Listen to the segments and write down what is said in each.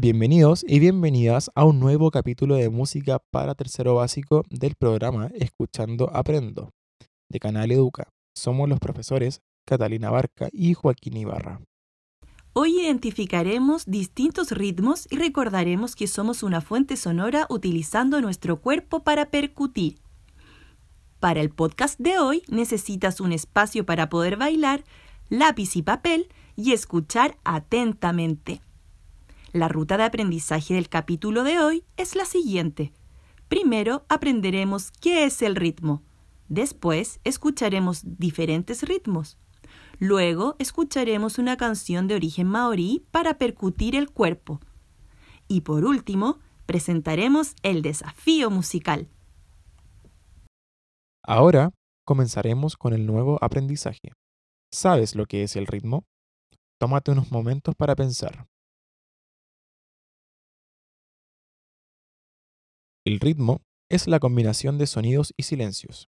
Bienvenidos y bienvenidas a un nuevo capítulo de música para tercero básico del programa Escuchando Aprendo de Canal Educa. Somos los profesores Catalina Barca y Joaquín Ibarra. Hoy identificaremos distintos ritmos y recordaremos que somos una fuente sonora utilizando nuestro cuerpo para percutir. Para el podcast de hoy necesitas un espacio para poder bailar, lápiz y papel y escuchar atentamente. La ruta de aprendizaje del capítulo de hoy es la siguiente. Primero aprenderemos qué es el ritmo. Después escucharemos diferentes ritmos. Luego escucharemos una canción de origen maorí para percutir el cuerpo. Y por último, presentaremos el desafío musical. Ahora comenzaremos con el nuevo aprendizaje. ¿Sabes lo que es el ritmo? Tómate unos momentos para pensar. El ritmo es la combinación de sonidos y silencios.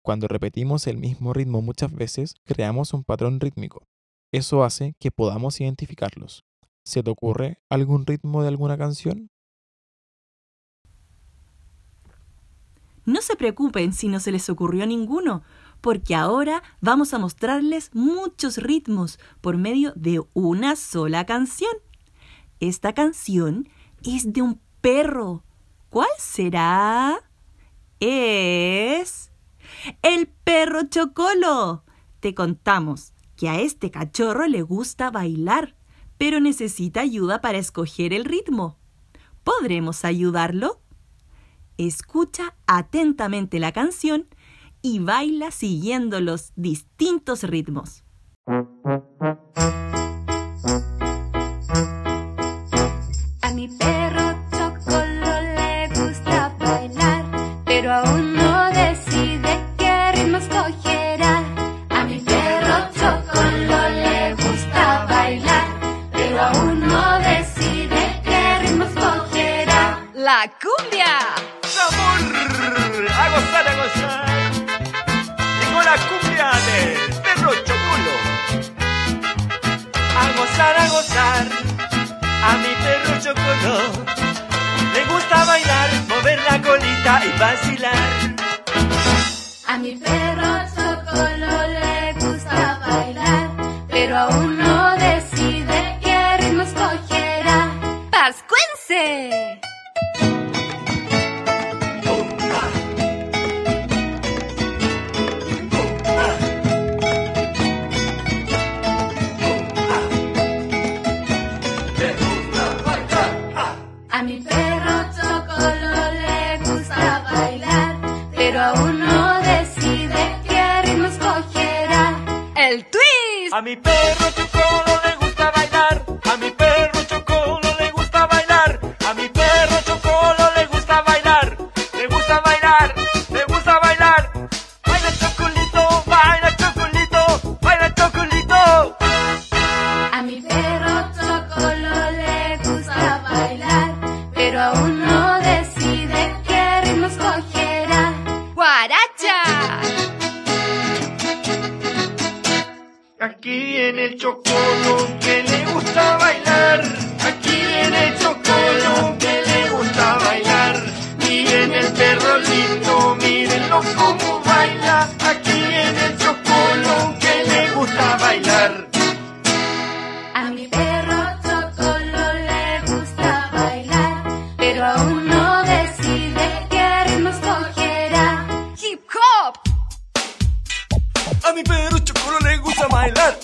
Cuando repetimos el mismo ritmo muchas veces, creamos un patrón rítmico. Eso hace que podamos identificarlos. ¿Se te ocurre algún ritmo de alguna canción? No se preocupen si no se les ocurrió ninguno, porque ahora vamos a mostrarles muchos ritmos por medio de una sola canción. Esta canción es de un perro ¿Cuál será? Es el perro Chocolo. Te contamos que a este cachorro le gusta bailar, pero necesita ayuda para escoger el ritmo. ¿Podremos ayudarlo? Escucha atentamente la canción y baila siguiendo los distintos ritmos. Cumbia perro Chocolo. A gozar, a gozar. A mi perro Chocolo. Le gusta bailar, mover la colita y vacilar. A mi perro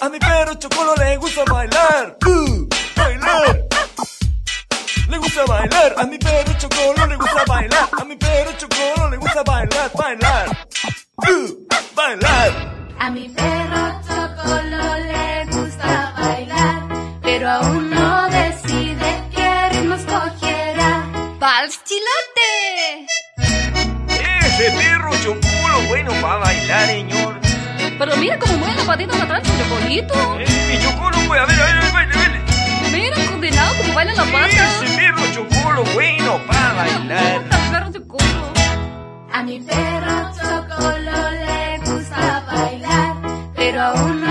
A mi perro chocolo le gusta bailar. Uh, bailar. Le gusta bailar. A mi perro chocolo le gusta bailar. A mi perro chocolo le gusta bailar, bailar. Uh, bailar. A mi perro Chocolo le gusta bailar, pero aún no decide qué ritmo escogerá. ¡Vals chilote! Ese perro chocolo bueno para bailar, señor. Pero mira cómo mueve la patita para atrás, chocolito. Eh, mi chocolo, pues, a ver, a ver, a ver, baile, baile. Mira, condenado, cómo baila la pata. Ese perro chocolo bueno para bailar. Puta, perro chocolo. A mi perro Chocolo le gusta bailar, pero aún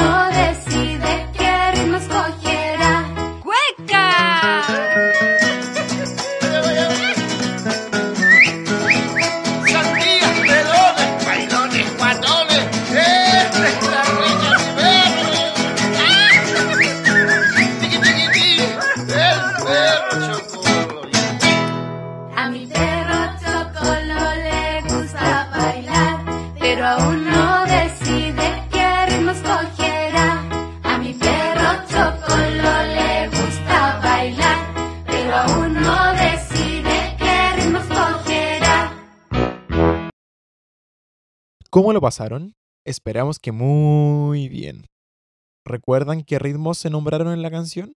¿Cómo lo pasaron? Esperamos que muy bien. ¿Recuerdan qué ritmos se nombraron en la canción?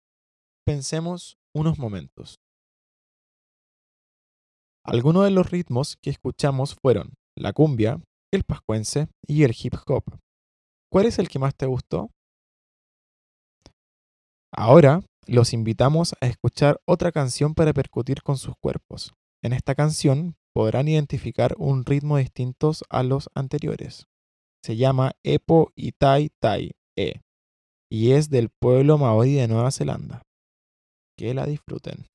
Pensemos unos momentos. Algunos de los ritmos que escuchamos fueron la cumbia, el pascuense y el hip hop. ¿Cuál es el que más te gustó? Ahora los invitamos a escuchar otra canción para percutir con sus cuerpos. En esta canción podrán identificar un ritmo distinto a los anteriores. Se llama Epo Itai Tai E y es del pueblo maori de Nueva Zelanda. Que la disfruten.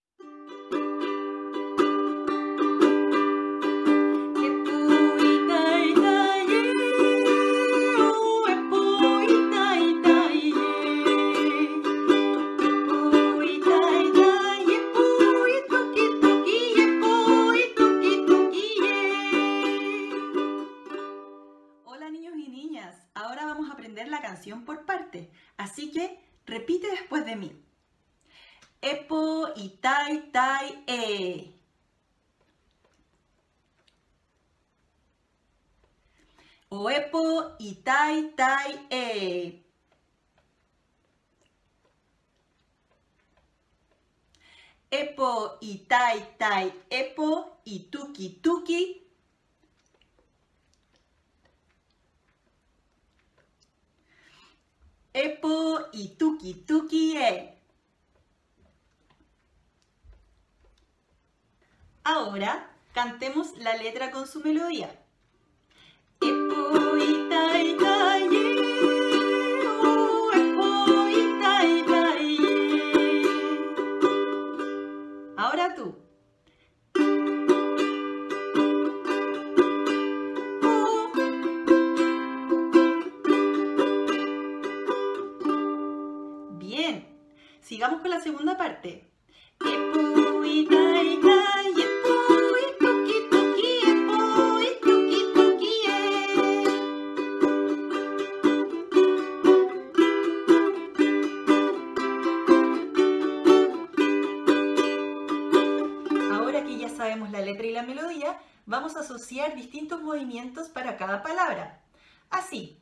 Oepo itai tai e. Epo itai tai epo y tuki tuki Epo y tuki tuki e. Ahora cantemos la letra con su melodía. Ahora tú. Bien, sigamos con la segunda parte. Asociar distintos movimientos para cada palabra. Así.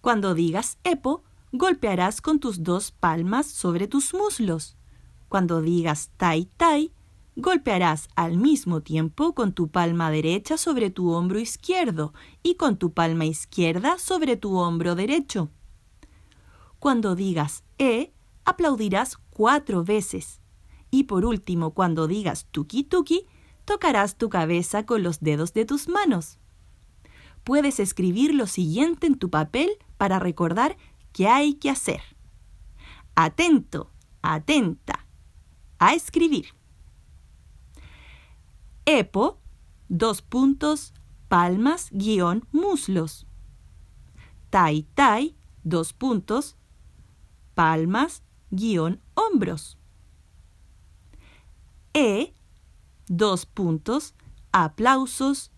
Cuando digas epo, golpearás con tus dos palmas sobre tus muslos. Cuando digas tai tai, golpearás al mismo tiempo con tu palma derecha sobre tu hombro izquierdo y con tu palma izquierda sobre tu hombro derecho. Cuando digas e, aplaudirás cuatro veces. Y por último, cuando digas tuki tuki, tocarás tu cabeza con los dedos de tus manos. Puedes escribir lo siguiente en tu papel para recordar qué hay que hacer. Atento, atenta. A escribir. Epo, dos puntos, palmas, guion, muslos. Tai, tai, dos puntos, palmas, guion, hombros. E, dos puntos, aplausos.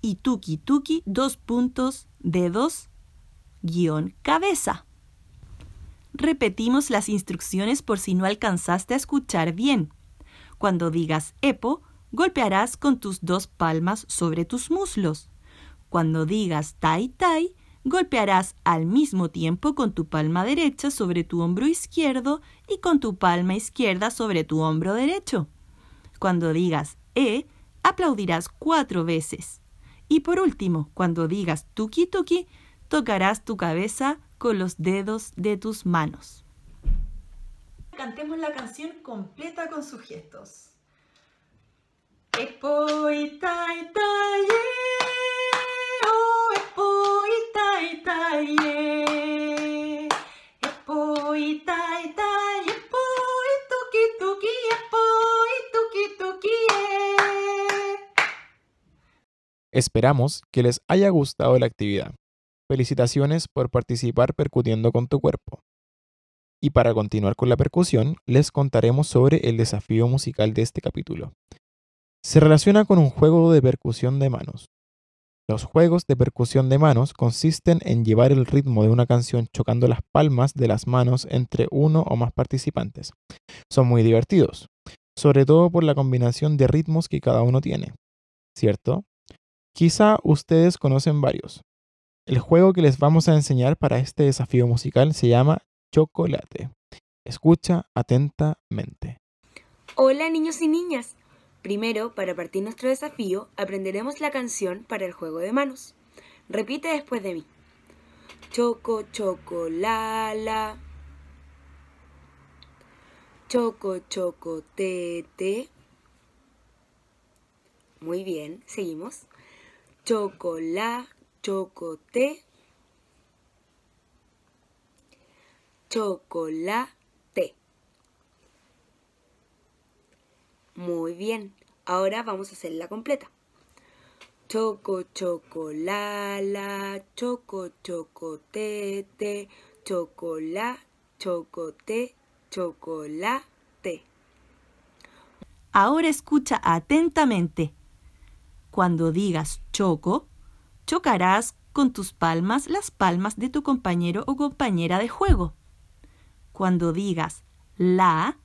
Y tuki tuki, dos puntos, dedos, guion, cabeza. Repetimos las instrucciones por si no alcanzaste a escuchar bien. Cuando digas epo, golpearás con tus dos palmas sobre tus muslos. Cuando digas tai tai, golpearás al mismo tiempo con tu palma derecha sobre tu hombro izquierdo y con tu palma izquierda sobre tu hombro derecho. Cuando digas e, aplaudirás cuatro veces. Y por último, cuando digas tuki tuki, tocarás tu cabeza con los dedos de tus manos. Cantemos la canción completa con sus gestos. Tai tai e, e epo y tuki tuki, epo y tuki tuki e. Esperamos que les haya gustado la actividad. Felicitaciones por participar percutiendo con tu cuerpo. Y para continuar con la percusión, les contaremos sobre el desafío musical de este capítulo. Se relaciona con un juego de percusión de manos. Los juegos de percusión de manos consisten en llevar el ritmo de una canción chocando las palmas de las manos entre uno o más participantes. Son muy divertidos, sobre todo por la combinación de ritmos que cada uno tiene. ¿Cierto? Quizá ustedes conocen varios. El juego que les vamos a enseñar para este desafío musical se llama Chocolate. Escucha atentamente. Hola niños y niñas. Primero, para partir nuestro desafío, aprenderemos la canción para el juego de manos. Repite después de mí. Choco, choco, la, la. Choco, choco, te, te. Muy bien, seguimos. Chocola, chocote. Chocolate. Muy bien, ahora vamos a completa. Choco, choco, la, la, choco, choco, te, te, chocola, chocote, chocolate. Ahora escucha atentamente. Cuando digas choco, chocarás con tus palmas las palmas de tu compañero o compañera de juego. Cuando digas la,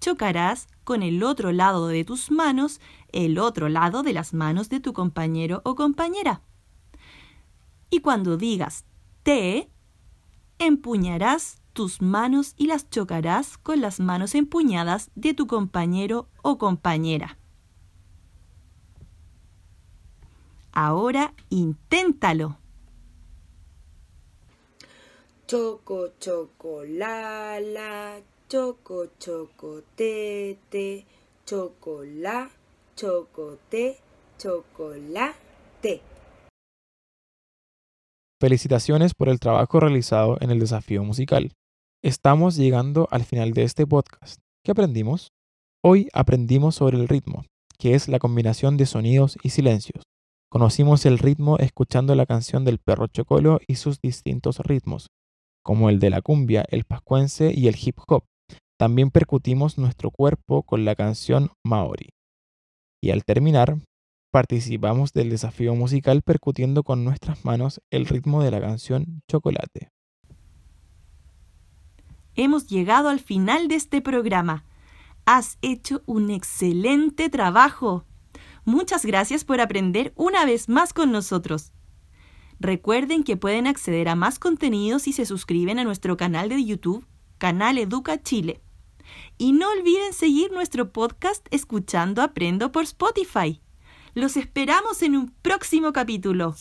chocarás con el otro lado de tus manos el otro lado de las manos de tu compañero o compañera. Y cuando digas te, empuñarás tus manos y las chocarás con las manos empuñadas de tu compañero o compañera. Ahora inténtalo. Choco, choco, la, la, choco, choco, te, te, chocola, chocote, chocolate. Felicitaciones por el trabajo realizado en el desafío musical. Estamos llegando al final de este podcast. ¿Qué aprendimos? Hoy aprendimos sobre el ritmo, que es la combinación de sonidos y silencios. Conocimos el ritmo escuchando la canción del perro chocolo y sus distintos ritmos, como el de la cumbia, el pascuense y el hip hop. También percutimos nuestro cuerpo con la canción Maori. Y al terminar, participamos del desafío musical percutiendo con nuestras manos el ritmo de la canción Chocolate. Hemos llegado al final de este programa. Has hecho un excelente trabajo. Muchas gracias por aprender una vez más con nosotros. Recuerden que pueden acceder a más contenido si se suscriben a nuestro canal de YouTube, Canal Educa Chile. Y no olviden seguir nuestro podcast escuchando Aprendo por Spotify. Los esperamos en un próximo capítulo.